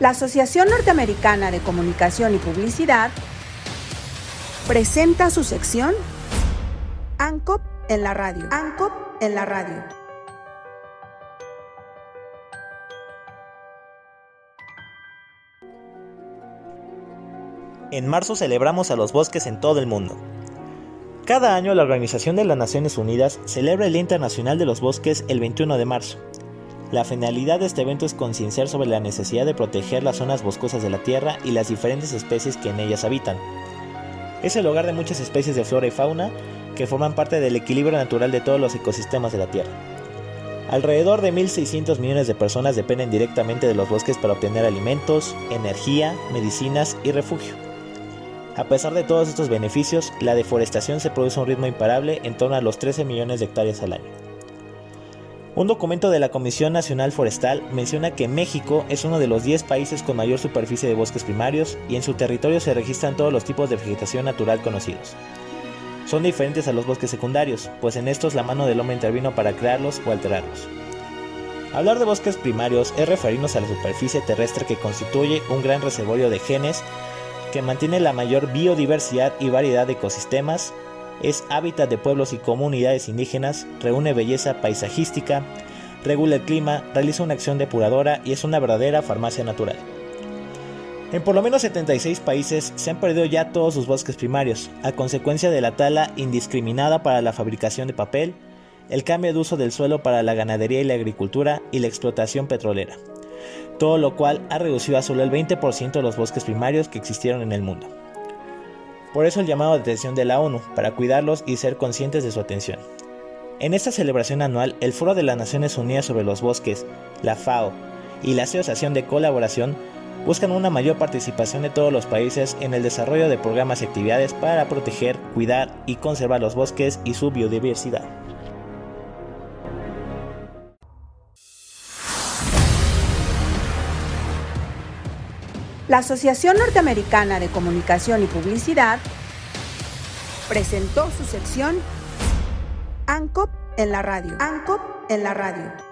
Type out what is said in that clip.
La Asociación Norteamericana de Comunicación y Publicidad presenta su sección ANCOP en la radio. ANCOP en la radio. En marzo celebramos a los bosques en todo el mundo. Cada año la Organización de las Naciones Unidas celebra el Día Internacional de los Bosques el 21 de marzo. La finalidad de este evento es concienciar sobre la necesidad de proteger las zonas boscosas de la Tierra y las diferentes especies que en ellas habitan. Es el hogar de muchas especies de flora y fauna que forman parte del equilibrio natural de todos los ecosistemas de la Tierra. Alrededor de 1.600 millones de personas dependen directamente de los bosques para obtener alimentos, energía, medicinas y refugio. A pesar de todos estos beneficios, la deforestación se produce a un ritmo imparable en torno a los 13 millones de hectáreas al año. Un documento de la Comisión Nacional Forestal menciona que México es uno de los 10 países con mayor superficie de bosques primarios y en su territorio se registran todos los tipos de vegetación natural conocidos. Son diferentes a los bosques secundarios, pues en estos la mano del hombre intervino para crearlos o alterarlos. Hablar de bosques primarios es referirnos a la superficie terrestre que constituye un gran reservorio de genes que mantiene la mayor biodiversidad y variedad de ecosistemas, es hábitat de pueblos y comunidades indígenas, reúne belleza paisajística, regula el clima, realiza una acción depuradora y es una verdadera farmacia natural. En por lo menos 76 países se han perdido ya todos sus bosques primarios, a consecuencia de la tala indiscriminada para la fabricación de papel, el cambio de uso del suelo para la ganadería y la agricultura y la explotación petrolera todo lo cual ha reducido a solo el 20% de los bosques primarios que existieron en el mundo. Por eso el llamado de atención de la ONU, para cuidarlos y ser conscientes de su atención. En esta celebración anual, el Foro de las Naciones Unidas sobre los Bosques, la FAO y la Asociación de Colaboración buscan una mayor participación de todos los países en el desarrollo de programas y actividades para proteger, cuidar y conservar los bosques y su biodiversidad. La Asociación Norteamericana de Comunicación y Publicidad presentó su sección ANCOP en la radio. ANCOP en la radio.